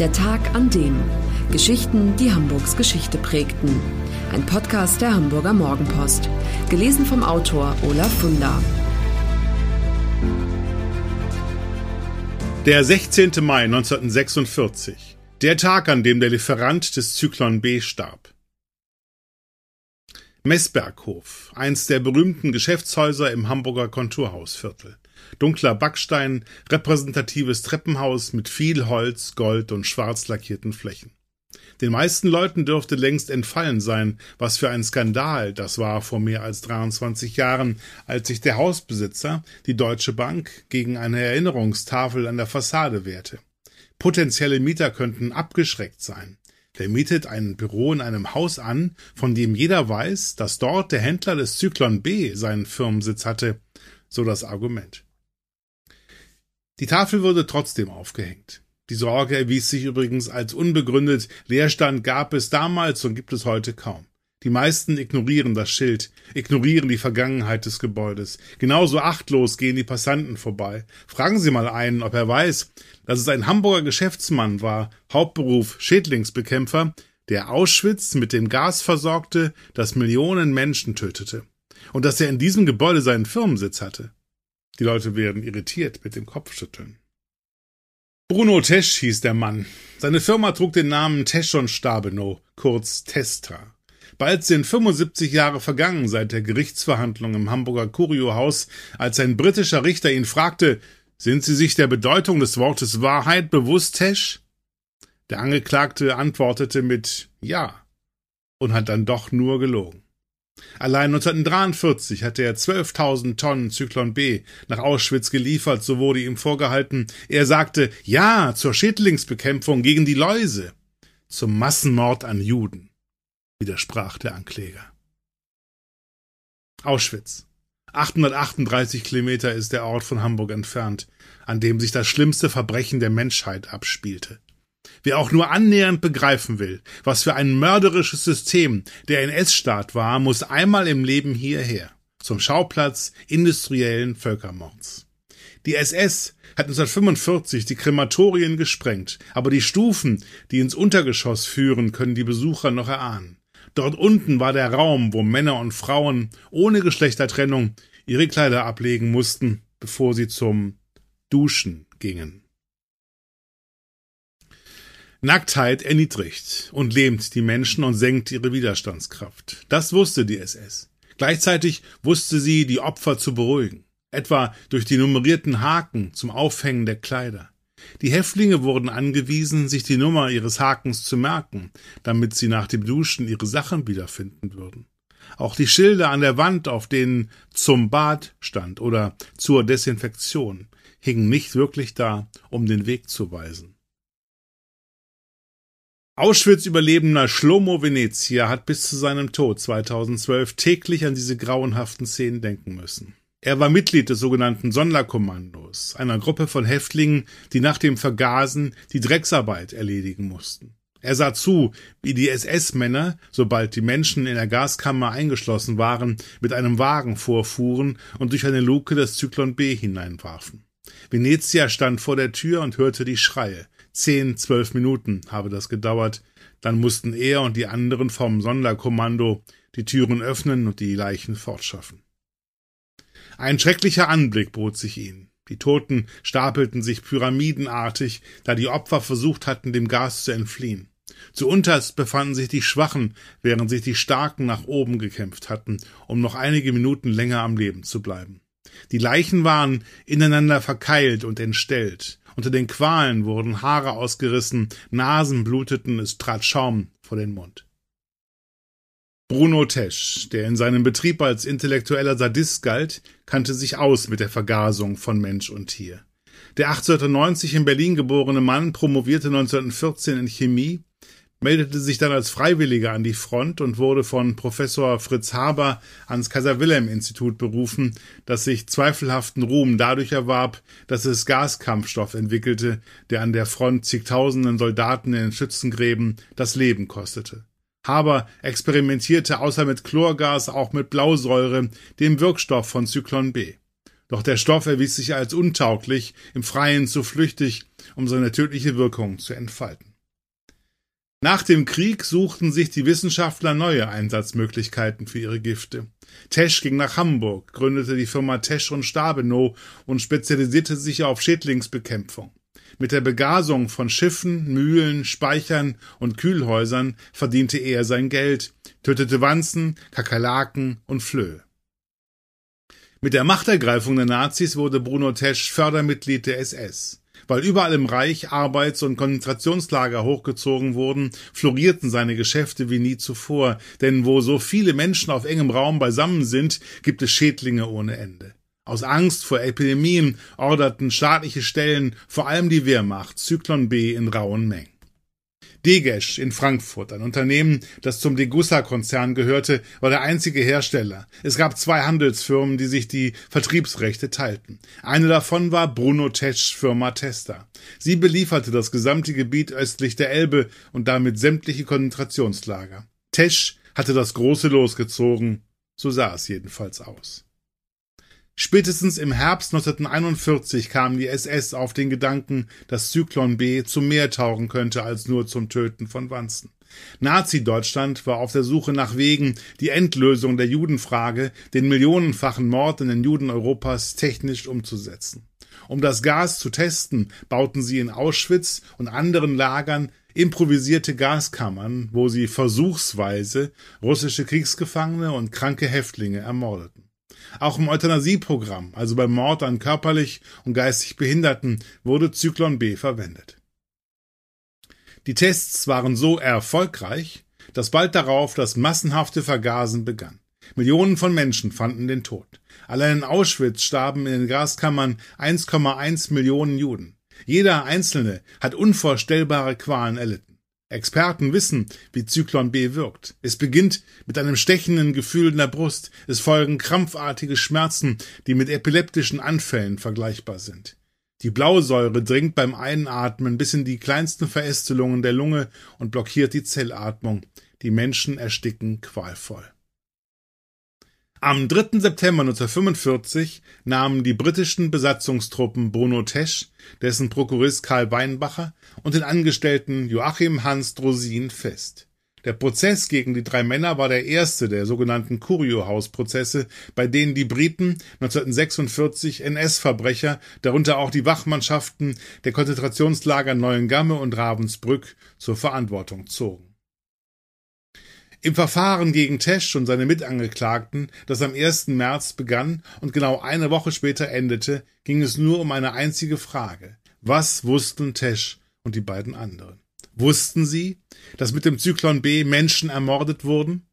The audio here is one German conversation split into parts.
Der Tag an dem. Geschichten, die Hamburgs Geschichte prägten. Ein Podcast der Hamburger Morgenpost. Gelesen vom Autor Olaf Funder. Der 16. Mai 1946. Der Tag, an dem der Lieferant des Zyklon B starb. Messberghof, eins der berühmten Geschäftshäuser im Hamburger Konturhausviertel. Dunkler Backstein, repräsentatives Treppenhaus mit viel Holz, Gold und schwarz lackierten Flächen. Den meisten Leuten dürfte längst entfallen sein, was für ein Skandal das war vor mehr als 23 Jahren, als sich der Hausbesitzer, die Deutsche Bank, gegen eine Erinnerungstafel an der Fassade wehrte. Potenzielle Mieter könnten abgeschreckt sein. Der mietet ein Büro in einem Haus an, von dem jeder weiß, dass dort der Händler des Zyklon B seinen Firmensitz hatte, so das Argument. Die Tafel wurde trotzdem aufgehängt. Die Sorge erwies sich übrigens als unbegründet, Leerstand gab es damals und gibt es heute kaum. Die meisten ignorieren das Schild, ignorieren die Vergangenheit des Gebäudes. Genauso achtlos gehen die Passanten vorbei. Fragen Sie mal einen, ob er weiß, dass es ein Hamburger Geschäftsmann war, Hauptberuf Schädlingsbekämpfer, der Auschwitz mit dem Gas versorgte, das Millionen Menschen tötete. Und dass er in diesem Gebäude seinen Firmensitz hatte. Die Leute werden irritiert mit dem Kopfschütteln. Bruno Tesch hieß der Mann. Seine Firma trug den Namen Tesch und Stabenow, kurz Testra. Bald sind 75 Jahre vergangen seit der Gerichtsverhandlung im Hamburger Curiohaus, als ein britischer Richter ihn fragte, sind Sie sich der Bedeutung des Wortes Wahrheit bewusst, Tesch? Der Angeklagte antwortete mit Ja und hat dann doch nur gelogen. Allein 1943 hatte er 12.000 Tonnen Zyklon B nach Auschwitz geliefert, so wurde ihm vorgehalten. Er sagte Ja zur Schädlingsbekämpfung gegen die Läuse, zum Massenmord an Juden, widersprach der Ankläger. Auschwitz. 838 Kilometer ist der Ort von Hamburg entfernt, an dem sich das schlimmste Verbrechen der Menschheit abspielte. Wer auch nur annähernd begreifen will, was für ein mörderisches System der NS-Staat war, muss einmal im Leben hierher, zum Schauplatz industriellen Völkermords. Die SS hat 1945 die Krematorien gesprengt, aber die Stufen, die ins Untergeschoss führen, können die Besucher noch erahnen. Dort unten war der Raum, wo Männer und Frauen ohne Geschlechtertrennung ihre Kleider ablegen mussten, bevor sie zum Duschen gingen. Nacktheit erniedrigt und lähmt die Menschen und senkt ihre Widerstandskraft. Das wusste die SS. Gleichzeitig wusste sie, die Opfer zu beruhigen, etwa durch die nummerierten Haken zum Aufhängen der Kleider. Die Häftlinge wurden angewiesen, sich die Nummer ihres Hakens zu merken, damit sie nach dem Duschen ihre Sachen wiederfinden würden. Auch die Schilder an der Wand, auf denen zum Bad stand oder zur Desinfektion, hingen nicht wirklich da, um den Weg zu weisen. Auschwitz-Überlebender Shlomo Venezia hat bis zu seinem Tod 2012 täglich an diese grauenhaften Szenen denken müssen. Er war Mitglied des sogenannten Sonderkommandos, einer Gruppe von Häftlingen, die nach dem Vergasen die Drecksarbeit erledigen mussten. Er sah zu, wie die SS-Männer, sobald die Menschen in der Gaskammer eingeschlossen waren, mit einem Wagen vorfuhren und durch eine Luke das Zyklon B hineinwarfen. Venezia stand vor der Tür und hörte die Schreie. Zehn, zwölf Minuten habe das gedauert. Dann mussten er und die anderen vom Sonderkommando die Türen öffnen und die Leichen fortschaffen. Ein schrecklicher Anblick bot sich ihnen. Die Toten stapelten sich pyramidenartig, da die Opfer versucht hatten, dem Gas zu entfliehen. Zu unterst befanden sich die Schwachen, während sich die Starken nach oben gekämpft hatten, um noch einige Minuten länger am Leben zu bleiben. Die Leichen waren ineinander verkeilt und entstellt. Unter den Qualen wurden Haare ausgerissen, Nasen bluteten, es trat Schaum vor den Mund. Bruno Tesch, der in seinem Betrieb als intellektueller Sadist galt, kannte sich aus mit der Vergasung von Mensch und Tier. Der 1890 in Berlin geborene Mann promovierte 1914 in Chemie meldete sich dann als Freiwilliger an die Front und wurde von Professor Fritz Haber ans Kaiser-Wilhelm-Institut berufen, das sich zweifelhaften Ruhm dadurch erwarb, dass es Gaskampfstoff entwickelte, der an der Front zigtausenden Soldaten in den Schützengräben das Leben kostete. Haber experimentierte außer mit Chlorgas auch mit Blausäure, dem Wirkstoff von Zyklon B. Doch der Stoff erwies sich als untauglich, im Freien zu flüchtig, um seine tödliche Wirkung zu entfalten. Nach dem Krieg suchten sich die Wissenschaftler neue Einsatzmöglichkeiten für ihre Gifte. Tesch ging nach Hamburg, gründete die Firma Tesch und Stabenow und spezialisierte sich auf Schädlingsbekämpfung. Mit der Begasung von Schiffen, Mühlen, Speichern und Kühlhäusern verdiente er sein Geld, tötete Wanzen, Kakerlaken und Flöhe. Mit der Machtergreifung der Nazis wurde Bruno Tesch Fördermitglied der SS. Weil überall im Reich Arbeits- und Konzentrationslager hochgezogen wurden, florierten seine Geschäfte wie nie zuvor, denn wo so viele Menschen auf engem Raum beisammen sind, gibt es Schädlinge ohne Ende. Aus Angst vor Epidemien orderten staatliche Stellen, vor allem die Wehrmacht, Zyklon B in rauen Mengen. Degesch in Frankfurt, ein Unternehmen, das zum Degussa-Konzern gehörte, war der einzige Hersteller. Es gab zwei Handelsfirmen, die sich die Vertriebsrechte teilten. Eine davon war Bruno Teschs Firma Testa. Sie belieferte das gesamte Gebiet östlich der Elbe und damit sämtliche Konzentrationslager. Tesch hatte das große losgezogen, so sah es jedenfalls aus. Spätestens im Herbst 1941 kam die SS auf den Gedanken, dass Zyklon B zum Meer tauchen könnte als nur zum Töten von Wanzen. Nazi-Deutschland war auf der Suche nach Wegen, die Endlösung der Judenfrage, den millionenfachen Mord in den Juden Europas technisch umzusetzen. Um das Gas zu testen, bauten sie in Auschwitz und anderen Lagern improvisierte Gaskammern, wo sie versuchsweise russische Kriegsgefangene und kranke Häftlinge ermordeten. Auch im Euthanasieprogramm, also beim Mord an körperlich und geistig Behinderten, wurde Zyklon B verwendet. Die Tests waren so erfolgreich, dass bald darauf das massenhafte Vergasen begann. Millionen von Menschen fanden den Tod. Allein in Auschwitz starben in den Gaskammern 1,1 Millionen Juden. Jeder Einzelne hat unvorstellbare Qualen erlitten. Experten wissen, wie Zyklon B wirkt. Es beginnt mit einem stechenden Gefühl in der Brust. Es folgen krampfartige Schmerzen, die mit epileptischen Anfällen vergleichbar sind. Die Blausäure dringt beim Einatmen bis in die kleinsten Verästelungen der Lunge und blockiert die Zellatmung. Die Menschen ersticken qualvoll. Am 3. September 1945 nahmen die britischen Besatzungstruppen Bruno Tesch, dessen Prokurist Karl Weinbacher und den Angestellten Joachim Hans Drosin fest. Der Prozess gegen die drei Männer war der erste der sogenannten Curio-Haus-Prozesse, bei denen die Briten 1946 NS-Verbrecher, darunter auch die Wachmannschaften der Konzentrationslager Neuengamme und Ravensbrück, zur Verantwortung zogen. Im Verfahren gegen Tesch und seine Mitangeklagten, das am 1. März begann und genau eine Woche später endete, ging es nur um eine einzige Frage. Was wussten Tesch und die beiden anderen? Wussten sie, dass mit dem Zyklon B Menschen ermordet wurden?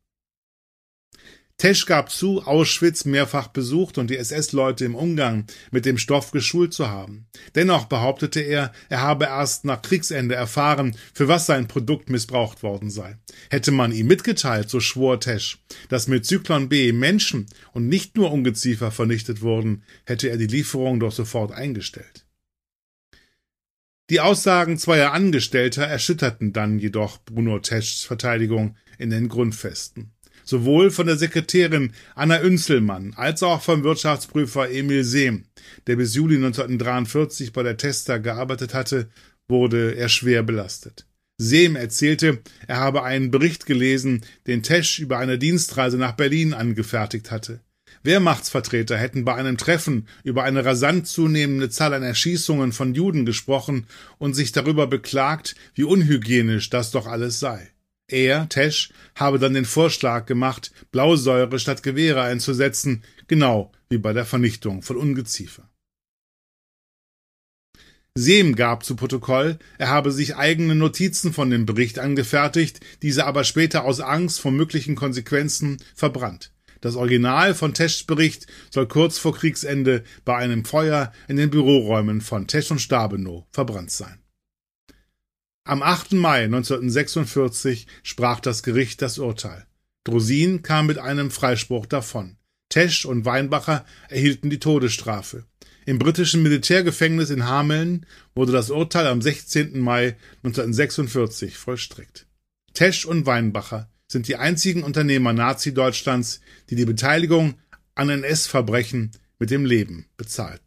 Tesch gab zu, Auschwitz mehrfach besucht und die SS-Leute im Umgang mit dem Stoff geschult zu haben. Dennoch behauptete er, er habe erst nach Kriegsende erfahren, für was sein Produkt missbraucht worden sei. Hätte man ihm mitgeteilt, so schwor Tesch, dass mit Zyklon B Menschen und nicht nur Ungeziefer vernichtet wurden, hätte er die Lieferung doch sofort eingestellt. Die Aussagen zweier Angestellter erschütterten dann jedoch Bruno Teschs Verteidigung in den Grundfesten. Sowohl von der Sekretärin AnnaÜnzelmann als auch vom Wirtschaftsprüfer Emil Sehm, der bis Juli 1943 bei der Tester gearbeitet hatte, wurde er schwer belastet. Sehm erzählte, er habe einen Bericht gelesen, den Tesch über eine Dienstreise nach Berlin angefertigt hatte. Wehrmachtsvertreter hätten bei einem Treffen über eine rasant zunehmende Zahl an Erschießungen von Juden gesprochen und sich darüber beklagt, wie unhygienisch das doch alles sei. Er, Tesch, habe dann den Vorschlag gemacht, Blausäure statt Gewehre einzusetzen, genau wie bei der Vernichtung von Ungeziefer. Sehm gab zu Protokoll, er habe sich eigene Notizen von dem Bericht angefertigt, diese aber später aus Angst vor möglichen Konsequenzen verbrannt. Das Original von Teschs Bericht soll kurz vor Kriegsende bei einem Feuer in den Büroräumen von Tesch und Stabenow verbrannt sein. Am 8. Mai 1946 sprach das Gericht das Urteil. Drosin kam mit einem Freispruch davon. Tesch und Weinbacher erhielten die Todesstrafe. Im britischen Militärgefängnis in Hameln wurde das Urteil am 16. Mai 1946 vollstreckt. Tesch und Weinbacher sind die einzigen Unternehmer Nazi-Deutschlands, die die Beteiligung an NS-Verbrechen mit dem Leben bezahlten.